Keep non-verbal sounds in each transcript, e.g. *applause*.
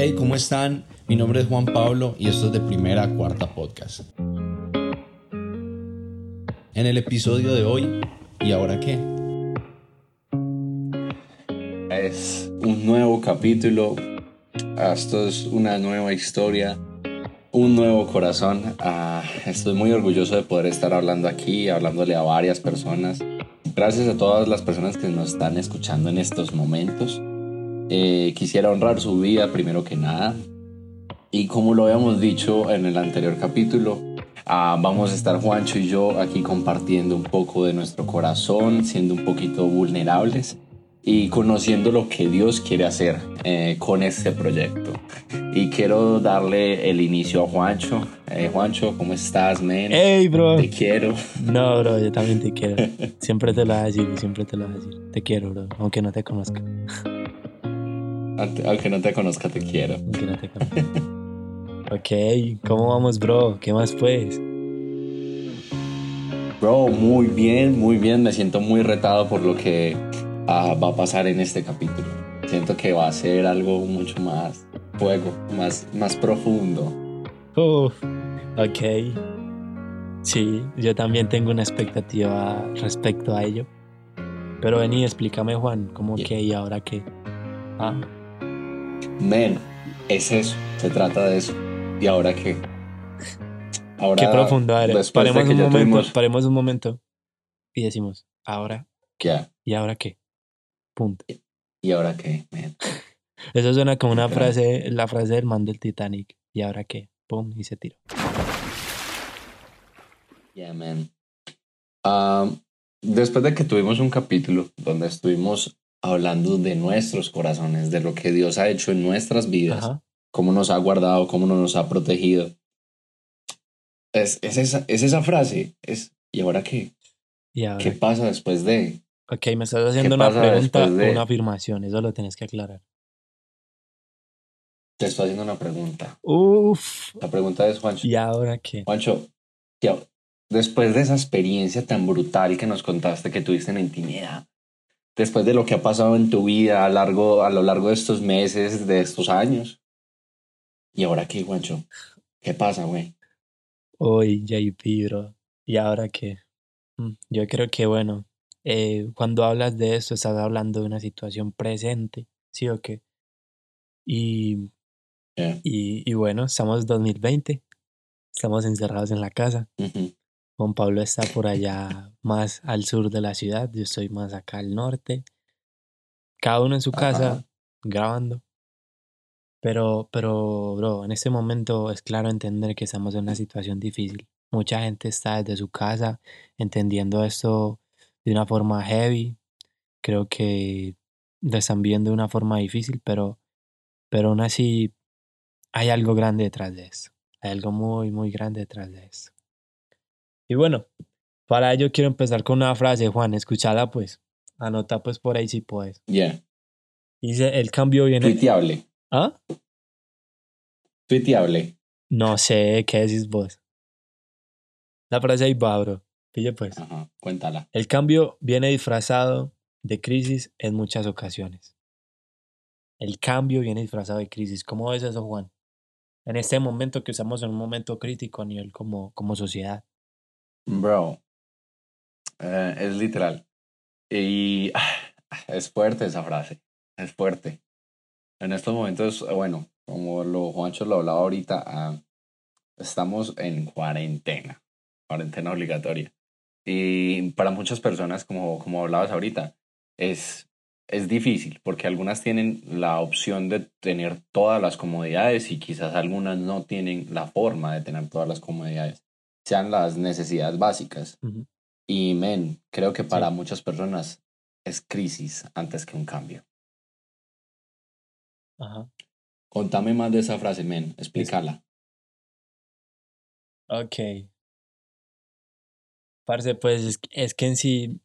Hey, ¿cómo están? Mi nombre es Juan Pablo y esto es de Primera a Cuarta Podcast. En el episodio de hoy, ¿y ahora qué? Es un nuevo capítulo, esto es una nueva historia, un nuevo corazón. Ah, estoy muy orgulloso de poder estar hablando aquí, hablándole a varias personas. Gracias a todas las personas que nos están escuchando en estos momentos. Eh, quisiera honrar su vida primero que nada. Y como lo habíamos dicho en el anterior capítulo, ah, vamos a estar Juancho y yo aquí compartiendo un poco de nuestro corazón, siendo un poquito vulnerables y conociendo lo que Dios quiere hacer eh, con este proyecto. Y quiero darle el inicio a Juancho. Eh, Juancho, ¿cómo estás, man? Hey, bro. Te quiero. No, bro, yo también te quiero. *laughs* Siempre te lo voy a decir, siempre te lo voy a decir. Te quiero, bro, aunque no te conozca. Aunque no te conozca, te quiero. Aunque no te conozca. *laughs* ok, ¿cómo vamos, bro? ¿Qué más pues? Bro, muy bien, muy bien. Me siento muy retado por lo que ah, va a pasar en este capítulo. Siento que va a ser algo mucho más fuego, más, más profundo. Uf, ok. Sí, yo también tengo una expectativa respecto a ello. Pero vení, explícame, Juan, ¿cómo que y ahora qué? Ah. Men, es eso, se trata de eso. ¿Y ahora qué? Ahora, qué profundo eres. Paremos, un momento, paremos un momento y decimos, ¿ahora qué? ¿Y ahora qué? Punto. ¿Y ahora qué, man? *laughs* Eso suena como una frase, la frase del man del Titanic. ¿Y ahora qué? Pum, y se tiró. Yeah, man. Um, después de que tuvimos un capítulo donde estuvimos hablando de nuestros corazones, de lo que Dios ha hecho en nuestras vidas, cómo nos ha guardado, cómo nos ha protegido. Es, es, esa, es esa frase, es, ¿y ahora qué? ¿Qué pasa después de? Ok, me estás haciendo una pregunta o una afirmación, eso lo tienes que aclarar. Te estoy haciendo una pregunta. Uf. La pregunta es, Juancho. ¿Y ahora qué? Juancho, después de esa experiencia tan brutal que nos contaste que tuviste en intimidad, después de lo que ha pasado en tu vida a, largo, a lo largo de estos meses, de estos años. ¿Y ahora qué, Juancho? ¿Qué pasa, güey? Uy, JP, bro. ¿Y ahora qué? Mm, yo creo que, bueno, eh, cuando hablas de esto, estás hablando de una situación presente, ¿sí o qué? Y, y, y, bueno, estamos en 2020, estamos encerrados en la casa. Juan Pablo está por allá más al sur de la ciudad, yo estoy más acá al norte. Cada uno en su casa grabando. Pero, pero, bro, en este momento es claro entender que estamos en una situación difícil. Mucha gente está desde su casa entendiendo esto de una forma heavy. Creo que lo están viendo de una forma difícil, pero, pero aún así hay algo grande detrás de eso. Hay algo muy, muy grande detrás de eso. Y bueno, para ello quiero empezar con una frase, Juan, escúchala pues. Anota pues por ahí si puedes. Ya. Dice, el cambio viene... Tuiteable. ¿Ah? Tuiteable. No sé, ¿qué decís vos? La frase ahí va, bro. Pille pues. Ajá, cuéntala. El cambio viene disfrazado de crisis en muchas ocasiones. El cambio viene disfrazado de crisis. ¿Cómo ves eso, Juan? En este momento que estamos en un momento crítico a nivel como, como sociedad. Bro, eh, es literal. Y *sighs* es fuerte esa frase, es fuerte. En estos momentos, bueno, como lo Juancho lo hablaba ahorita, ah, estamos en cuarentena, cuarentena obligatoria. Y para muchas personas, como, como hablabas ahorita, es, es difícil porque algunas tienen la opción de tener todas las comodidades y quizás algunas no tienen la forma de tener todas las comodidades sean las necesidades básicas. Y, men, creo que para muchas personas es crisis antes que un cambio. Ajá. Contame más de esa frase, men, explícala. Ok. Parce, pues es, es, que en sí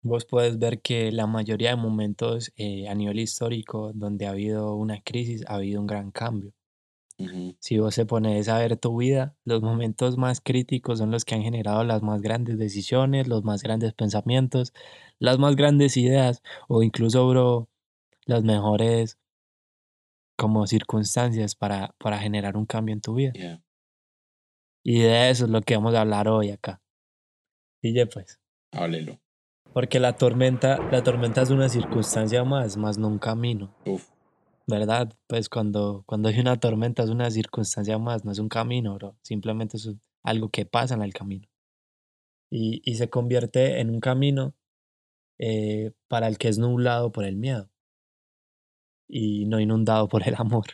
vos puedes ver que la mayoría de momentos eh, a nivel histórico donde ha habido una crisis, ha habido un gran cambio. Si vos se pones a ver tu vida, los momentos más críticos son los que han generado las más grandes decisiones, los más grandes pensamientos, las más grandes ideas o incluso, bro, las mejores como circunstancias para, para generar un cambio en tu vida. Yeah. Y de eso es lo que vamos a hablar hoy acá. Y ya pues. Háblelo. Porque la tormenta, la tormenta es una circunstancia más, más no un camino. Uf. ¿Verdad? Pues cuando, cuando hay una tormenta es una circunstancia más, no es un camino, bro. Simplemente es algo que pasa en el camino. Y, y se convierte en un camino eh, para el que es nublado por el miedo y no inundado por el *laughs* amor.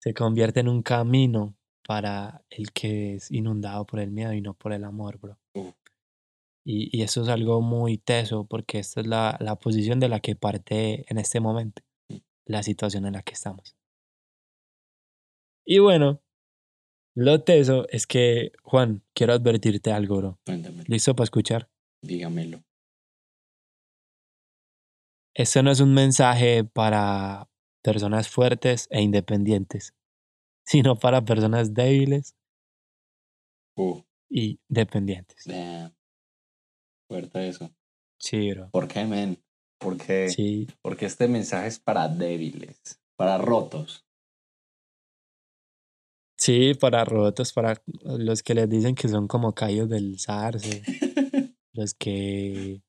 Se convierte en un camino para el que es inundado por el miedo y no por el amor, bro. Y, y eso es algo muy teso porque esta es la, la posición de la que parte en este momento, la situación en la que estamos. Y bueno, lo teso es que, Juan, quiero advertirte algo, bro. ¿Listo para escuchar? Dígamelo. Esto no es un mensaje para personas fuertes e independientes, *laughs* sino para personas débiles Uf. y dependientes. Damn. Fuerte eso. Sí, bro. ¿Por qué, men? Porque, Sí, porque este mensaje es para débiles, para rotos. sí, para rotos, para los que les dicen que son como caídos del zarce, *laughs* los que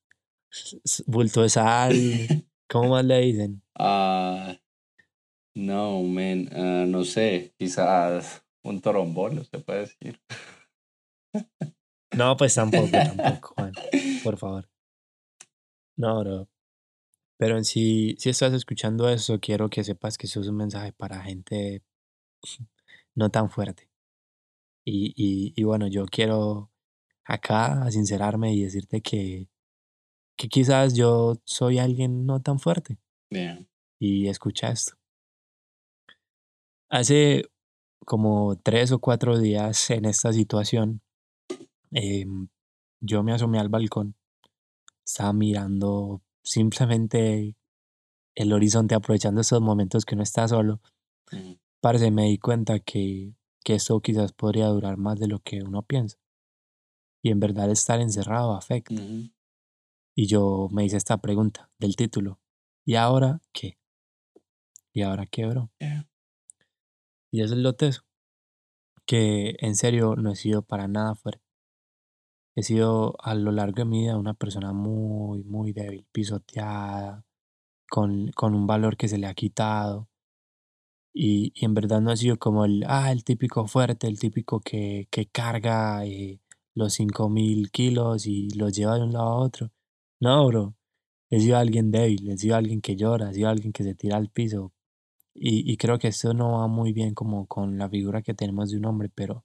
bulto de sal, *laughs* ¿cómo más le dicen? Ah, no, men, ah, no sé, quizás un torombolo, se puede decir. No, pues tampoco, tampoco, *laughs* Juan, por favor. No, bro. Pero en sí, si estás escuchando eso, quiero que sepas que eso es un mensaje para gente *laughs* no tan fuerte. Y, y, y bueno, yo quiero acá sincerarme y decirte que, que quizás yo soy alguien no tan fuerte. Damn. Y escucha esto. Hace como tres o cuatro días en esta situación, em, yo me asomé al balcón, estaba mirando simplemente el horizonte, aprovechando esos momentos que uno está solo. Mm, Parce, me di cuenta que, que esto quizás podría durar más de lo que uno piensa. Y en verdad estar encerrado afecta. Y yo me hice esta pregunta del título. ¿Y ahora qué? ¿Y ahora qué, bro? Yeah. Y eso es lo teso. Que en serio no he sido para nada fuerte. He sido a lo largo de mi vida una persona muy, muy débil, pisoteada, con, con un valor que se le ha quitado. Y, y en verdad no he sido como el, ah, el típico fuerte, el típico que, que carga eh, los 5000 kilos y los lleva de un lado a otro. No, bro. He sido alguien débil, he sido alguien que llora, he sido alguien que se tira al piso. Y, y creo que esto no va muy bien como con la figura que tenemos de un hombre, pero,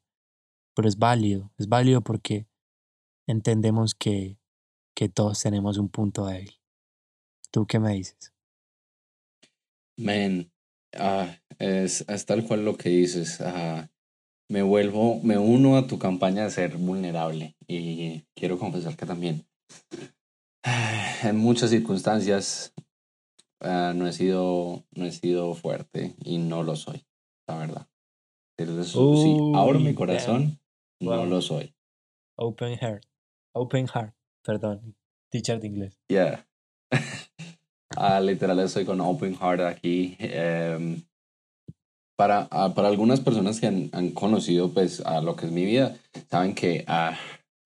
pero es válido. Es válido porque entendemos que, que todos tenemos un punto débil. ¿Tú qué me dices? Men, ah, es, es tal cual lo que dices. ah, me vuelvo, me uno a tu campaña de ser vulnerable y quiero confesar que también *sighs* en muchas circunstancias ah, no he sido, no he sido fuerte y no lo soy, la verdad. Pero eso, sí, abro mi Uy, corazón, no Wow. lo soy. Open heart. Open heart. Perdón. Teacher de inglés. Yeah. *laughs* Ah, literal estoy con Open Heart aquí. em, para, ah, para algunas personas que han, han conocido pues a lo que es mi vida, saben que ah,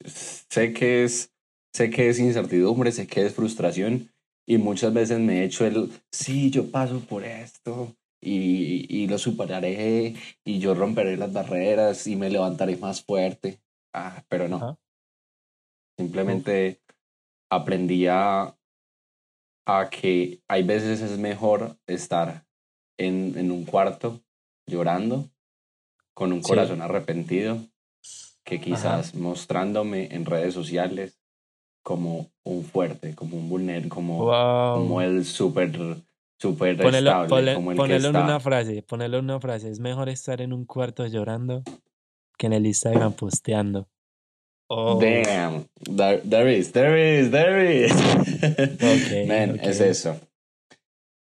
sé que es sé que es incertidumbre, sé que es frustración y muchas veces me he hecho el sí, yo paso por esto y, y lo superaré y yo romperé las barreras y me levantaré más fuerte. Ah, pero no. Simplemente aprendí a, a que hay veces es mejor estar en, en un cuarto llorando con un Sí. corazón arrepentido que quizás mostrándome en redes sociales como un fuerte, como un vulner, como, como el súper estable, ponle- como el ponelo que en está. una frase. Ponelo en una frase. Es mejor estar en un cuarto llorando que en el Instagram posteando. Oh, Damn, there, there is, there is, there is. Ok, *laughs* Man, ok. es eso.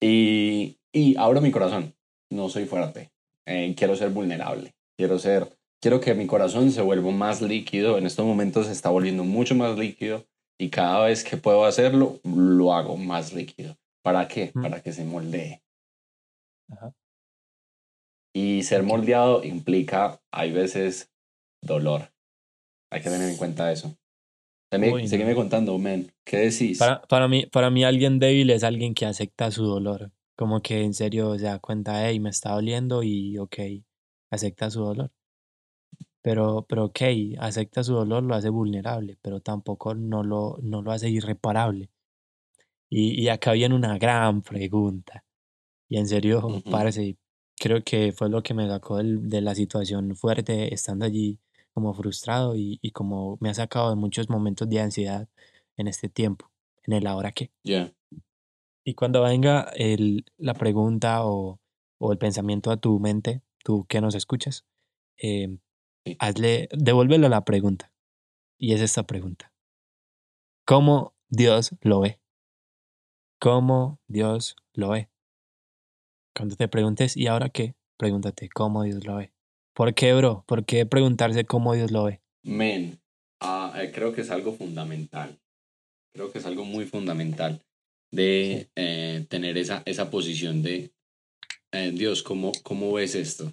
Y, y abro mi corazón. No soy fuerte. Eh, quiero ser vulnerable. Quiero ser, quiero que mi corazón se vuelva más líquido. En estos momentos se está volviendo mucho más líquido y cada vez que puedo hacerlo, lo hago más líquido. ¿Para qué? Mm. Para que se moldee. Ajá. Y ser moldeado implica, hay veces, dolor. Hay que tener en cuenta eso. Seguime, Uy, seguime no. contando, men. ¿Qué decís? Para, para mí, para mí alguien débil es alguien que acepta su dolor. Como que en serio se da cuenta, hey, me está doliendo y ok, acepta su dolor. Pero, pero ok, acepta su dolor, lo hace vulnerable, pero tampoco no lo, no lo hace irreparable. Y, y acá viene una gran pregunta. Y en serio, Ujú. parce, creo que fue lo que me sacó de la situación fuerte, estando allí como frustrado y, y como me ha sacado de muchos momentos de ansiedad en este tiempo, en el ahora qué. Ya. Y cuando venga el, la pregunta o, o el pensamiento a tu mente, tú que nos escuchas, eh, Sí. hazle, devuélvelo la pregunta. Y es esta pregunta. ¿Cómo Dios lo ve? ¿Cómo Dios lo ve? Cuando te preguntes, ¿y ahora qué? Pregúntate, ¿cómo Dios lo ve? ¿Por qué, bro? ¿Por qué preguntarse cómo Dios lo ve? Men, eh, creo que es algo fundamental. Creo que es algo muy fundamental de Sí. eh, tener esa, esa posición de, eh, Dios, ¿cómo, ¿cómo ves esto?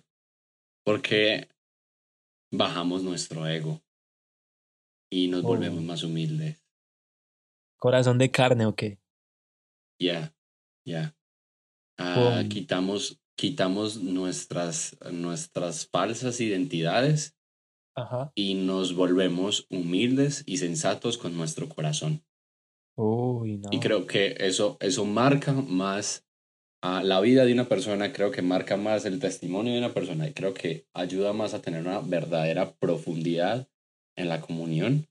Porque bajamos nuestro ego y nos Oh. volvemos más humildes. ¿Corazón de carne o qué? Ya, ya. Ah, Pum. quitamos, quitamos nuestras, nuestras falsas identidades Ajá. y nos volvemos humildes y sensatos con nuestro corazón. Uy, no. Y creo que eso, eso marca más a la vida de una persona, creo que marca más el testimonio de una persona y creo que ayuda más a tener una verdadera profundidad en la comunión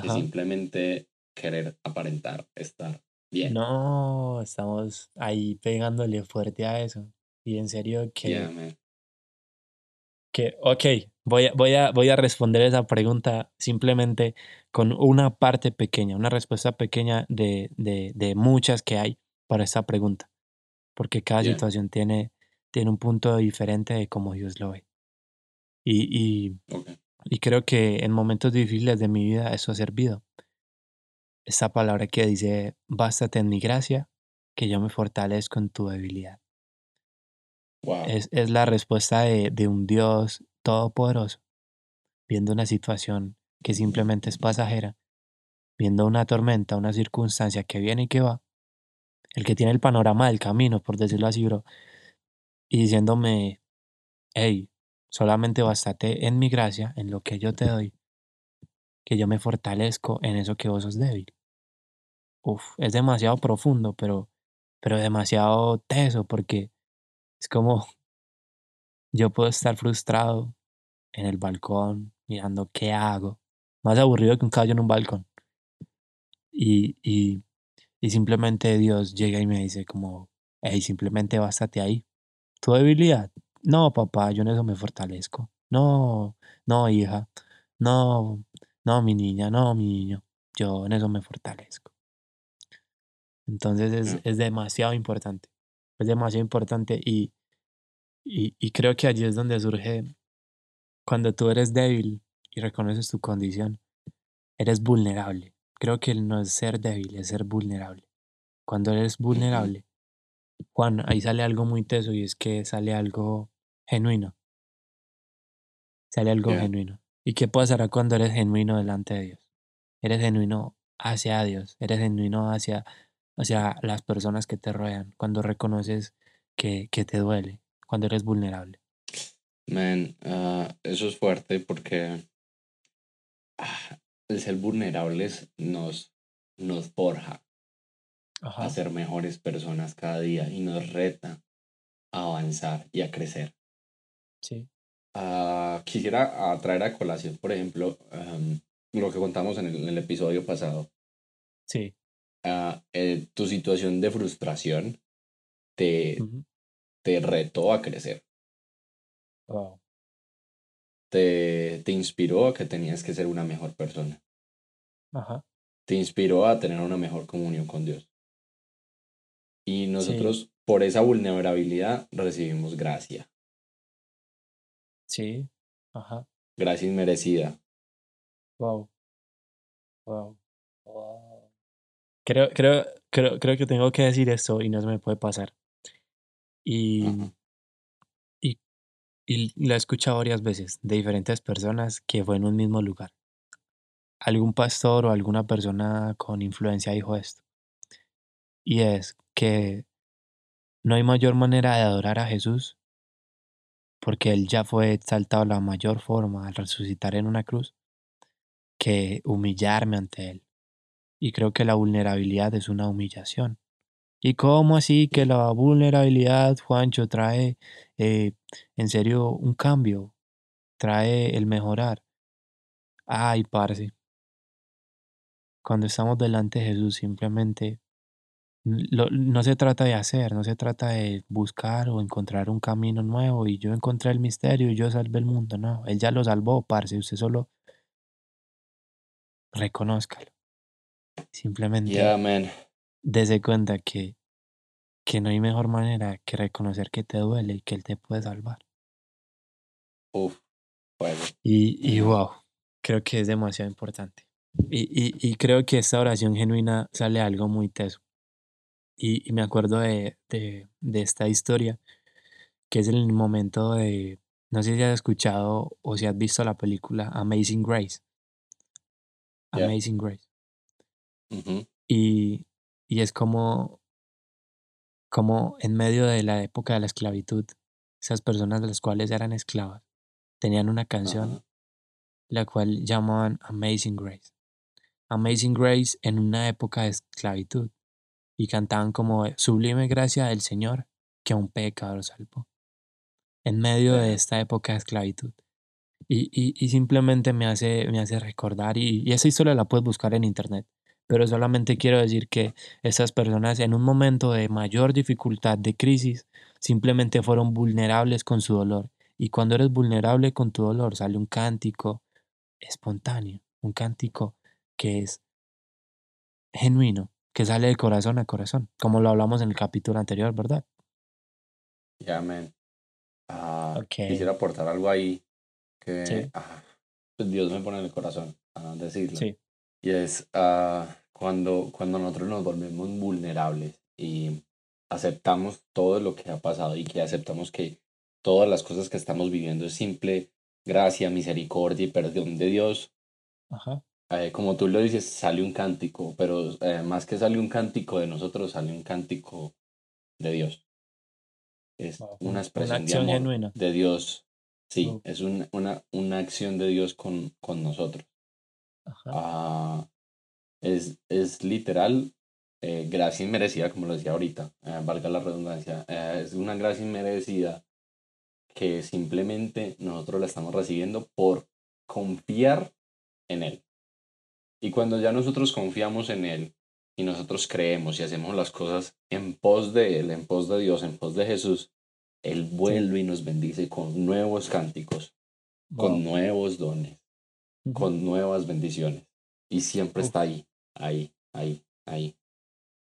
que Ajá. simplemente querer aparentar estar bien. No, estamos ahí pegándole fuerte a eso. Y en serio que, Yeah, man. que ok, voy a, voy, a, voy a responder esa pregunta simplemente con una parte pequeña, una respuesta pequeña de, de, de muchas que hay para esta pregunta. Porque cada Yeah. situación tiene, tiene un punto diferente de cómo Dios lo ve. Y, y, y creo que en momentos difíciles de mi vida eso ha servido. Esta palabra que dice, bástate en mi gracia, que yo me fortalezco en tu debilidad. Wow. Es, es la respuesta de, de un Dios todopoderoso, viendo una situación que simplemente es pasajera, viendo una tormenta, una circunstancia que viene y que va, el que tiene el panorama del camino, por decirlo así, bro, y diciéndome, hey, solamente bástate en mi gracia, en lo que yo te doy, que yo me fortalezco en eso que vos sos débil. Uf, es demasiado profundo, pero, pero demasiado teso, porque es como yo puedo estar frustrado en el balcón, mirando qué hago, más aburrido que un caballo en un balcón. Y, y, y simplemente Dios llega y me dice como, hey, simplemente bástate ahí. ¿Tu debilidad? No, papá, yo en eso me fortalezco. No, no, hija. No, no, mi niña, no, mi niño. Yo en eso me fortalezco. Entonces es, es demasiado importante. Es demasiado importante y, y, y creo que allí es donde surge cuando tú eres débil y reconoces tu condición, eres vulnerable. Creo que no es ser débil, es ser vulnerable. Cuando eres vulnerable, Juan, ahí sale algo muy teso y es que sale algo genuino. Sale algo Yeah. genuino. ¿Y qué pasará cuando eres genuino delante de Dios? Eres genuino hacia Dios, eres genuino hacia, hacia las personas que te rodean, cuando reconoces que, que te duele, cuando eres vulnerable. Man, ah, eso es fuerte porque ah, el ser vulnerables nos, nos forja a ser mejores personas cada día y nos reta a avanzar y a crecer. Sí. Ah, quisiera traer a colación, por ejemplo, am, lo que contamos en el, en el episodio pasado. Sí. Ah, eh, tu situación de frustración te, te retó a crecer, Wow. te, te inspiró a que tenías que ser una mejor persona, Ajá. te inspiró a tener una mejor comunión con Dios. Y Sí. nosotros, por esa vulnerabilidad, recibimos gracia, Sí. Ajá. gracia inmerecida. Wow. Wow. Creo, creo, creo, creo que tengo que decir esto y no se me puede pasar. Y, y, y lo he escuchado varias veces de diferentes personas que fue en un mismo lugar. Algún pastor o alguna persona con influencia dijo esto. Y es que no hay mayor manera de adorar a Jesús porque Él ya fue exaltado la mayor forma al resucitar en una cruz que humillarme ante Él. Y creo que la vulnerabilidad es una humillación. ¿Y cómo así que la vulnerabilidad, Juancho, trae eh, en serio un cambio? Trae el mejorar. Ay, parce. Cuando estamos delante de Jesús, simplemente no se trata de hacer, no se trata de buscar o encontrar un camino nuevo y yo encontré el misterio y yo salvé el mundo. No, Él ya lo salvó, parce. Usted solo reconózcalo. Simplemente Yeah, man. dese cuenta que, que no hay mejor manera que reconocer que te duele y que Él te puede salvar. Uf, fuego. Y, y wow, creo que es demasiado importante. Y, y, y creo que esta oración genuina sale algo muy teso. Y, y me acuerdo de, de, de esta historia, que es el momento de, no sé si has escuchado o si has visto la película Amazing Grace. Yeah. Amazing Y, y es como, como en medio de la época de la esclavitud, esas personas las cuales eran esclavas tenían una canción la cual llamaban Amazing Grace. Amazing Grace en una época de esclavitud y cantaban como sublime gracia del Señor que a un pecador salvó. En medio de esta época de esclavitud. Y, y, y simplemente me hace, me hace recordar, y, y esa historia la puedes buscar en internet, pero solamente quiero decir que esas personas en un momento de mayor dificultad, de crisis, simplemente fueron vulnerables con su dolor. Y cuando eres vulnerable con tu dolor, sale un cántico espontáneo, un cántico que es genuino, que sale de corazón a corazón, como lo hablamos en el capítulo anterior, ¿verdad? Yeah, man. Ah. Quisiera aportar algo ahí que Sí. ah, pues Dios me pone en el corazón a decirlo. Sí, Y es ah, cuando, cuando nosotros nos volvemos vulnerables y aceptamos todo lo que ha pasado y que aceptamos que todas las cosas que estamos viviendo es simple gracia, misericordia y perdón de Dios. ajá, Eh, como tú lo dices, sale un cántico, pero eh, más que sale un cántico de nosotros, sale un cántico de Dios. Es Wow, una una expresión de acción amor genuina. de Dios. Sí, Wow. es un- una, una acción de Dios con, con nosotros. ajá, Ah, es, es literal eh, gracia inmerecida, como lo decía ahorita, eh, valga la redundancia. eh, es una gracia inmerecida que simplemente nosotros la estamos recibiendo por confiar en Él. Y cuando ya nosotros confiamos en Él y nosotros creemos y hacemos las cosas en pos de Él, en pos de Dios, en pos de Jesús, Él vuelve y nos bendice con nuevos cánticos, con nuevos dones con nuevas bendiciones. Y siempre está ahí, ahí, ahí, ahí.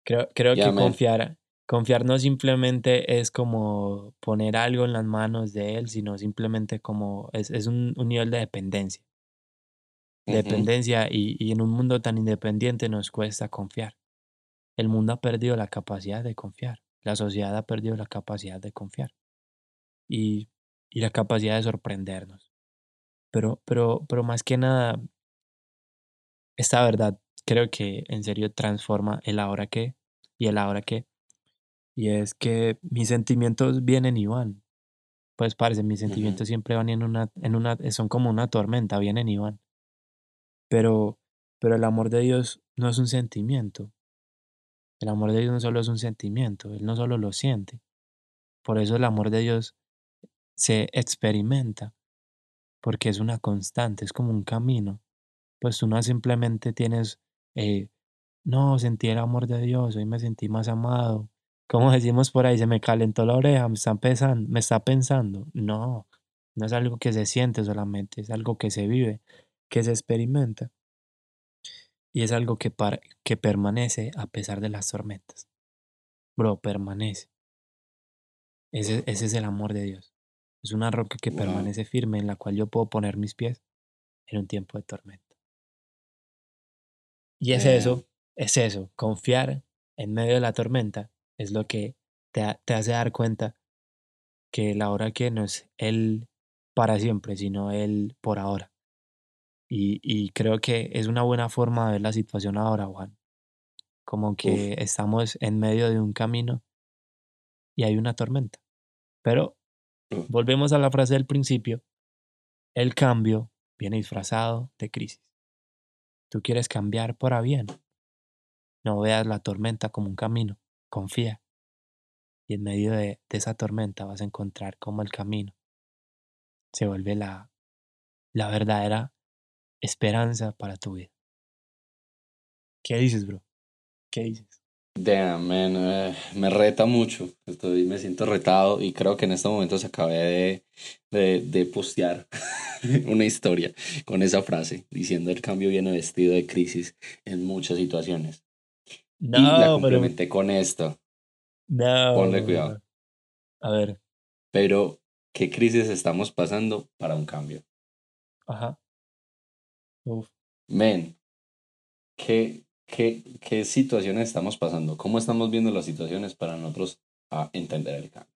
Creo, creo que man. confiar, confiar no simplemente es como poner algo en las manos de él, sino simplemente como es, es un, un nivel de dependencia. Dependencia y, y en un mundo tan independiente nos cuesta confiar. El mundo ha perdido la capacidad de confiar. La sociedad ha perdido la capacidad de confiar. Y, y la capacidad de sorprendernos. Pero, pero, pero más que nada, esta verdad creo que en serio transforma el ahora que y el ahora que. Y es que mis sentimientos vienen y van. Pues parece, mis sentimientos siempre van en una, en una, son como una tormenta, vienen y van. Pero, pero el amor de Dios no es un sentimiento. El amor de Dios no solo es un sentimiento, Él no solo lo siente. Por eso el amor de Dios se experimenta, porque es una constante, es como un camino. Pues tú no simplemente tienes, eh, no, sentí el amor de Dios, hoy me sentí más amado. Como decimos por ahí, se me calentó la oreja, me está pensando, me está pensando. No, no es algo que se siente solamente, es algo que se vive, que se experimenta. Y es algo que, par- que permanece a pesar de las tormentas. Bro, permanece. Ese, ese es el amor de Dios. Es una roca que Wow. permanece firme en la cual yo puedo poner mis pies en un tiempo de tormenta. Y es eso, es eso, confiar en medio de la tormenta es lo que te, te hace dar cuenta que la hora que no es el para siempre, sino el por ahora. Y, y creo que es una buena forma de ver la situación ahora, Juan. Como que estamos en medio de un camino y hay una tormenta. Pero volvemos a la frase del principio, el cambio viene disfrazado de crisis. Tú quieres cambiar para bien. No veas la tormenta como un camino, confía. Y en medio de, esa tormenta vas a encontrar cómo el camino se vuelve la, la verdadera esperanza para tu vida. ¿Qué dices, bro? ¿Qué dices? Damn, man, eh, me reta mucho. Estoy, me siento retado y creo que en este momento se acabé de, de, de postear *laughs* una historia con esa frase, diciendo el cambio viene vestido de crisis en muchas situaciones. No, y la pero complementé con esto. no. Ponle cuidado. A ver, Pero, ¿qué crisis estamos pasando para un cambio? ajá. Uf. Men, ¿qué, qué, qué situaciones estamos pasando? ¿Cómo estamos viendo las situaciones para nosotros a entender el cambio?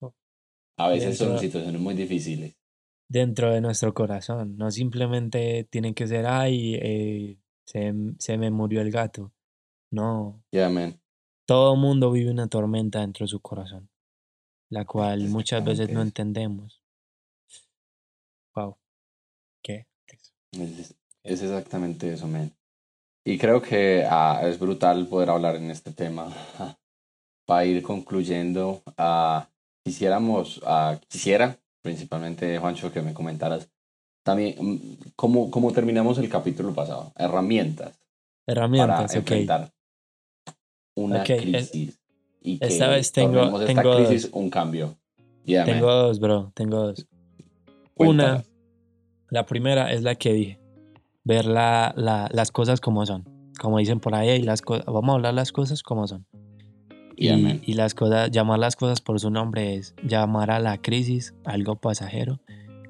Oh. A veces son situaciones muy difíciles. dentro de nuestro corazón. No simplemente tienen que ser, ay, eh, se, se me murió el gato. No, Ya, men. todo mundo vive una tormenta dentro de su corazón, la cual muchas veces no entendemos. Wow. ¿Qué? Es, es exactamente eso, men. Y creo que ah, es brutal poder hablar en este tema. Para ir concluyendo, ah, quisiéramos, ah, quisiera, principalmente, Juancho, que me comentaras también mm, cómo, cómo terminamos el capítulo pasado. Herramientas para Herramientas, ok. enfrentar una Ok, es- crisis. y que esta vez tengo- esta tengo crisis un cambio. Yeah, man. Tengo dos, bro, tengo dos. Cuéntanos. Una, la primera es la que dije, ver la, la- las cosas como son. Como dicen por ahí, las co- vamos a hablar las cosas como son. Y, y las cosas, llamar las cosas por su nombre es llamar a la crisis algo pasajero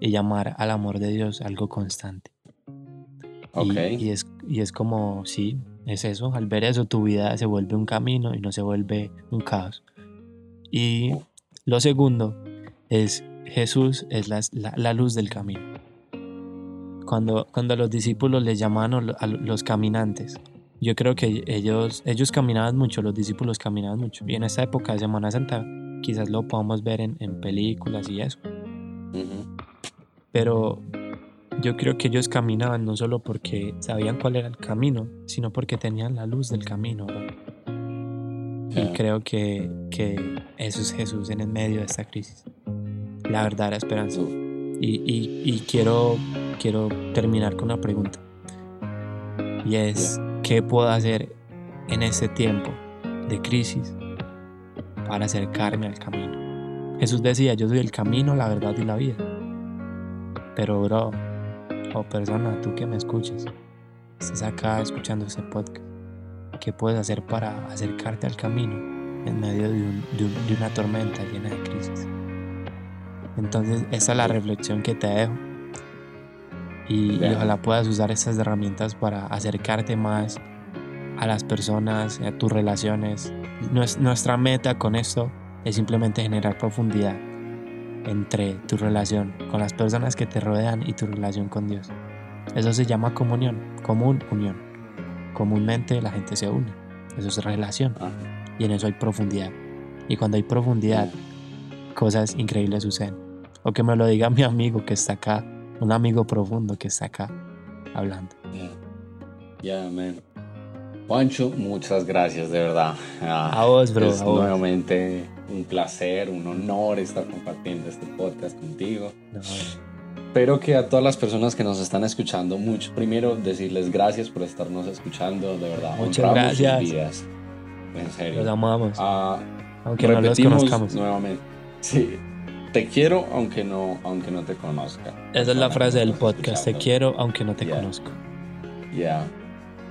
y llamar al amor de Dios algo constante. Y- Ok. Y, es, y es como, sí, es eso. Al ver eso, tu vida se vuelve un camino y no se vuelve un caos. Y Uf. lo segundo es Jesús es la, la- la luz del camino. Cuando, cuando los discípulos les llamaban a los caminantes, yo creo que ellos, ellos caminaban mucho, los discípulos caminaban mucho. Y en esta época de Semana Santa quizás lo podamos ver en, en películas y eso. Pero yo creo que ellos caminaban no solo porque sabían cuál era el camino, sino porque tenían la luz del camino. bro. Y creo que, que eso es Jesús en el medio de esta crisis. La verdadera esperanza. Uf. Y, quiero, quiero terminar con una pregunta. Y es, ¿qué puedo hacer en este tiempo de crisis para acercarme al camino? Jesús decía, yo soy el camino, la verdad y la vida. Pero, bro, o persona, tú que me escuchas, estás acá escuchando este podcast, ¿qué puedes hacer para acercarte al camino en medio de, de una tormenta llena de crisis? Entonces, esa es la reflexión que te dejo. Y, ojalá puedas usar estas herramientas para acercarte más a las personas, a tus relaciones. Nues- Nuestra meta con esto es simplemente generar profundidad entre tu relación con las personas que te rodean y tu relación con Dios. Eso se llama comunión, común unión. Comúnmente la gente se une. Eso es relación y en eso hay profundidad. Y cuando hay profundidad, cosas increíbles suceden. O que me lo diga mi amigo que está acá, un amigo profundo que está acá hablando. Yeah, man. Juancho, muchas gracias, de verdad. Ah, A vos, bro, Es a vos. nuevamente un placer, un honor estar compartiendo este podcast contigo. No, Espero que a todas las personas que nos están escuchando, mucho, primero decirles gracias por estarnos escuchando, de verdad. Muchas honramos sus gracias. vidas. En serio. los amamos, Ah, aunque no los conozcamos. nuevamente. Sí, te quiero aunque no, aunque no te conozca. Esa es la frase del podcast. Te quiero aunque no te Yeah. conozco. Ya.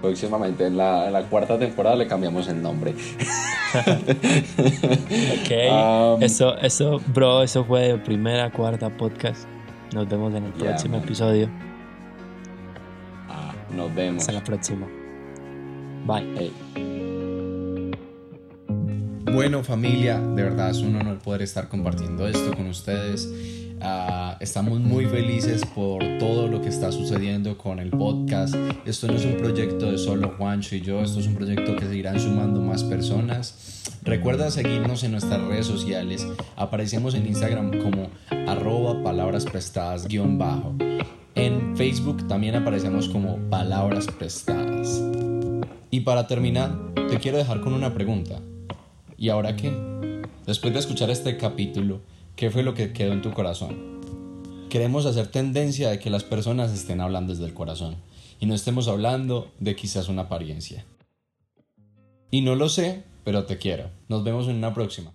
Próximamente en la, en la cuarta temporada le cambiamos el nombre. *laughs* Ok. Um, Eso, eso, bro, eso fue de primera, cuarta podcast. Nos vemos en el Yeah, próximo man. episodio. ah, nos vemos. Hasta la próxima. Bye. Hey. Bueno familia, de verdad es un honor poder estar compartiendo esto con ustedes. Ah, estamos muy felices por todo lo que está sucediendo con el podcast. Esto no es un proyecto de solo Juancho y yo, esto es un proyecto que seguirán sumando más personas. Recuerda seguirnos en nuestras redes sociales. Aparecemos en Instagram como arroba palabras prestadas guion bajo. En Facebook también aparecemos como palabras prestadas. Y para terminar, te quiero dejar con una pregunta. ¿Y ahora qué? Después de escuchar este capítulo, ¿Qué fue lo que quedó en tu corazón? Queremos hacer tendencia de que las personas estén hablando desde el corazón y no estemos hablando de quizás una apariencia. Y no lo sé, pero te quiero. Nos vemos en una próxima.